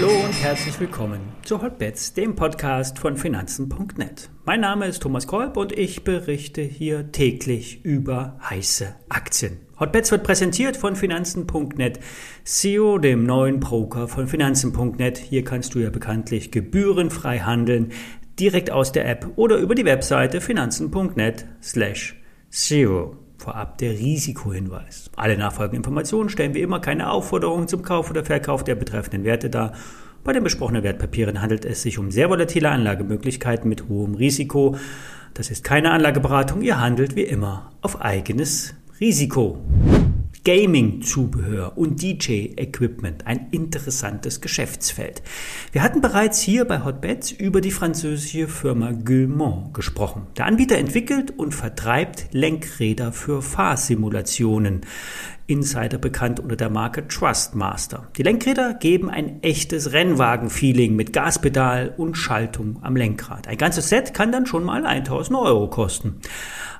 Hallo und herzlich willkommen zu Hotbets, dem Podcast von Finanzen.net. Mein Name ist Thomas Kolb und ich berichte hier täglich über heiße Aktien. Hotbets wird präsentiert von Finanzen.net, SEO, dem neuen Broker von Finanzen.net. Hier kannst du ja bekanntlich gebührenfrei handeln, direkt aus der App oder über die Webseite finanzen.net slash SEO. Vorab der Risikohinweis. Alle nachfolgenden Informationen stellen wie immer keine Aufforderungen zum Kauf oder Verkauf der betreffenden Werte dar. Bei den besprochenen Wertpapieren handelt es sich um sehr volatile Anlagemöglichkeiten mit hohem Risiko. Das ist keine Anlageberatung, ihr handelt wie immer auf eigenes Risiko. Gaming-Zubehör und DJ-Equipment, ein interessantes Geschäftsfeld. Wir hatten bereits hier bei Hotbeds über die französische Firma Guillemot gesprochen. Der Anbieter entwickelt und vertreibt Lenkräder für Fahrsimulationen. Insider bekannt unter der Marke Trustmaster. Die Lenkräder geben ein echtes Rennwagen-Feeling mit Gaspedal und Schaltung am Lenkrad. Ein ganzes Set kann dann schon mal 1000 Euro kosten.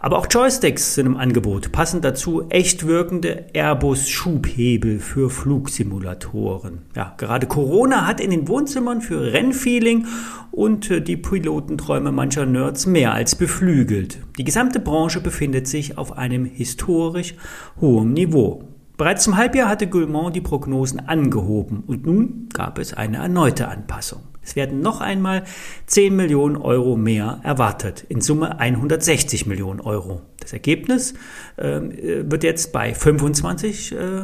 Aber auch Joysticks sind im Angebot. Passend dazu echt wirkende Airbus-Schubhebel für Flugsimulatoren. Ja, gerade Corona hat in den Wohnzimmern für Rennfeeling und äh, die Pilotenträume mancher Nerds mehr als beflügelt. Die gesamte Branche befindet sich auf einem historisch hohen Niveau. Bereits zum Halbjahr hatte Guillemot die Prognosen angehoben und nun gab es eine erneute Anpassung. Es werden noch einmal 10 Millionen Euro mehr erwartet, in Summe 160 Millionen Euro. Das Ergebnis ähm, äh, wird jetzt bei 25, äh,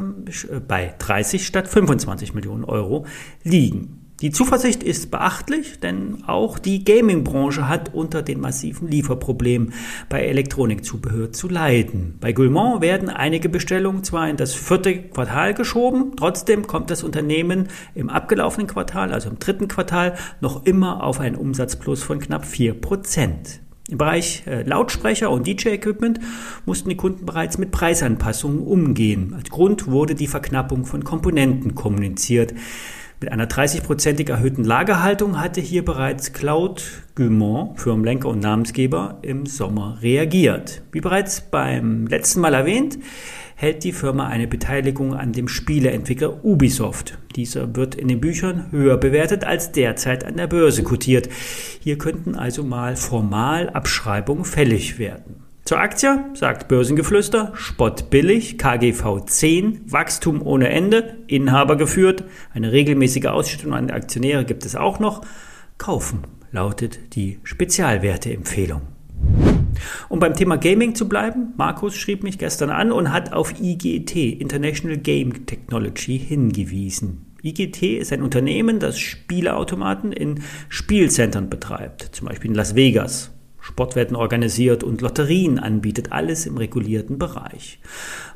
bei 30 statt 25 Millionen Euro liegen. Die Zuversicht ist beachtlich, denn auch die Gaming-Branche hat unter den massiven Lieferproblemen bei Elektronikzubehör zu leiden. Bei Guillemot werden einige Bestellungen zwar in das vierte Quartal geschoben, trotzdem kommt das Unternehmen im abgelaufenen Quartal, also im dritten Quartal, noch immer auf einen Umsatzplus von knapp vier Prozent. Im Bereich äh, Lautsprecher und DJ-Equipment mussten die Kunden bereits mit Preisanpassungen umgehen. Als Grund wurde die Verknappung von Komponenten kommuniziert. Mit einer 30-prozentig erhöhten Lagerhaltung hatte hier bereits Claude Guimont, Firmenlenker und Namensgeber, im Sommer reagiert. Wie bereits beim letzten Mal erwähnt, hält die Firma eine Beteiligung an dem Spieleentwickler Ubisoft. Dieser wird in den Büchern höher bewertet als derzeit an der Börse kotiert. Hier könnten also mal formal Abschreibungen fällig werden. Zur Aktie sagt Börsengeflüster, Spott billig, KGV 10, Wachstum ohne Ende, Inhaber geführt, eine regelmäßige Ausschüttung an Aktionäre gibt es auch noch. Kaufen lautet die Spezialwerteempfehlung. Um beim Thema Gaming zu bleiben, Markus schrieb mich gestern an und hat auf IGT, International Game Technology, hingewiesen. IGT ist ein Unternehmen, das Spieleautomaten in Spielcentern betreibt, zum Beispiel in Las Vegas. Sportwetten organisiert und Lotterien anbietet, alles im regulierten Bereich.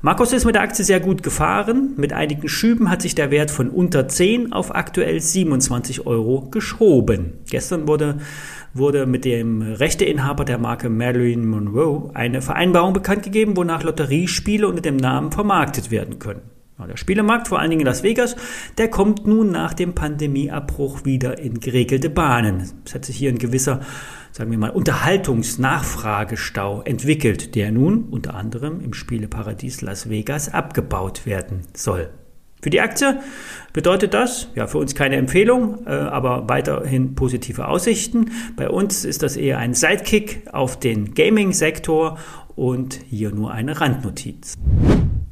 Markus ist mit der Aktie sehr gut gefahren. Mit einigen Schüben hat sich der Wert von unter 10 auf aktuell 27 Euro geschoben. Gestern wurde, wurde mit dem Rechteinhaber der Marke Marilyn Monroe eine Vereinbarung bekannt gegeben, wonach Lotteriespiele unter dem Namen vermarktet werden können. Der Spielemarkt, vor allen Dingen in Las Vegas, der kommt nun nach dem Pandemieabbruch wieder in geregelte Bahnen. Es hat sich hier ein gewisser, sagen wir mal, Unterhaltungsnachfragestau entwickelt, der nun unter anderem im Spieleparadies Las Vegas abgebaut werden soll. Für die Aktie bedeutet das, ja, für uns keine Empfehlung, äh, aber weiterhin positive Aussichten. Bei uns ist das eher ein Sidekick auf den Gaming-Sektor und hier nur eine Randnotiz.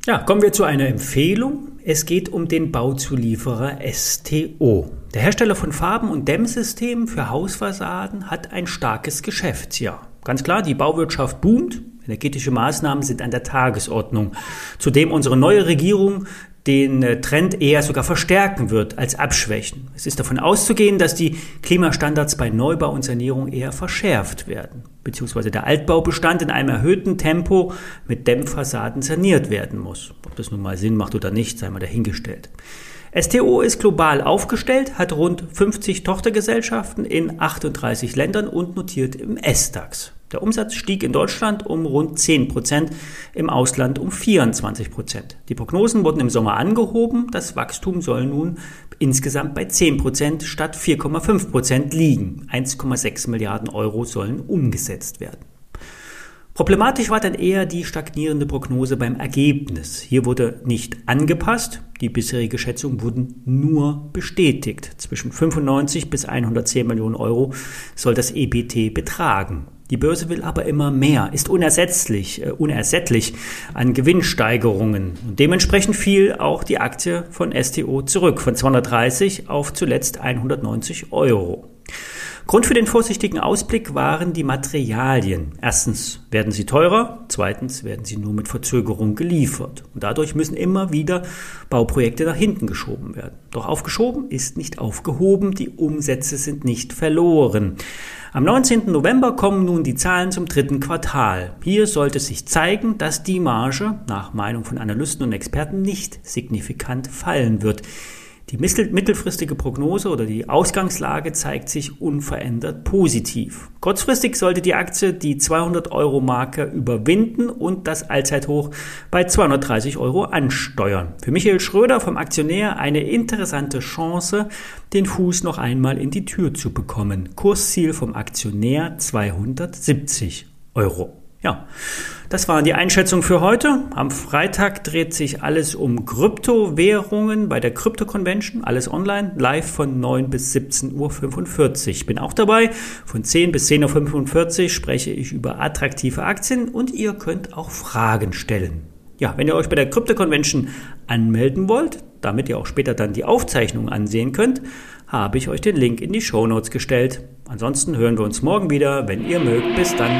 Ja, kommen wir zu einer Empfehlung. Es geht um den Bauzulieferer STO. Der Hersteller von Farben- und Dämmsystemen für Hausfassaden hat ein starkes Geschäftsjahr. Ganz klar, die Bauwirtschaft boomt. Energetische Maßnahmen sind an der Tagesordnung. Zudem unsere neue Regierung den äh, Trend eher sogar verstärken wird als abschwächen. Es ist davon auszugehen, dass die Klimastandards bei Neubau und Sanierung eher verschärft werden, beziehungsweise der Altbaubestand in einem erhöhten Tempo mit Dämmfassaden saniert werden muss. Ob das nun mal Sinn macht oder nicht, sei mal dahingestellt. STO ist global aufgestellt, hat rund 50 Tochtergesellschaften in 38 Ländern und notiert im S-DAX. Der Umsatz stieg in Deutschland um rund 10 Prozent, im Ausland um 24 Prozent. Die Prognosen wurden im Sommer angehoben. Das Wachstum soll nun insgesamt bei 10 Prozent statt 4,5 Prozent liegen. 1,6 Milliarden Euro sollen umgesetzt werden. Problematisch war dann eher die stagnierende Prognose beim Ergebnis. Hier wurde nicht angepasst, die bisherige Schätzung wurden nur bestätigt. Zwischen 95 bis 110 Millionen Euro soll das EBT betragen. Die Börse will aber immer mehr, ist unersetzlich, äh, unersättlich an Gewinnsteigerungen. Und dementsprechend fiel auch die Aktie von STO zurück, von 230 auf zuletzt 190 Euro. Grund für den vorsichtigen Ausblick waren die Materialien. Erstens werden sie teurer, zweitens werden sie nur mit Verzögerung geliefert. Und dadurch müssen immer wieder Bauprojekte nach hinten geschoben werden. Doch aufgeschoben ist nicht aufgehoben, die Umsätze sind nicht verloren. Am 19. November kommen nun die Zahlen zum dritten Quartal. Hier sollte sich zeigen, dass die Marge nach Meinung von Analysten und Experten nicht signifikant fallen wird. Die mittelfristige Prognose oder die Ausgangslage zeigt sich unverändert positiv. Kurzfristig sollte die Aktie die 200 Euro Marke überwinden und das Allzeithoch bei 230 Euro ansteuern. Für Michael Schröder vom Aktionär eine interessante Chance, den Fuß noch einmal in die Tür zu bekommen. Kursziel vom Aktionär 270 Euro. Ja, das waren die Einschätzungen für heute. Am Freitag dreht sich alles um Kryptowährungen bei der Krypto Convention. Alles online, live von 9 bis 17.45 Uhr. Ich bin auch dabei. Von 10 bis 10.45 Uhr spreche ich über attraktive Aktien und ihr könnt auch Fragen stellen. Ja, wenn ihr euch bei der Krypto Convention anmelden wollt, damit ihr auch später dann die Aufzeichnung ansehen könnt, habe ich euch den Link in die Show Notes gestellt. Ansonsten hören wir uns morgen wieder, wenn ihr mögt. Bis dann.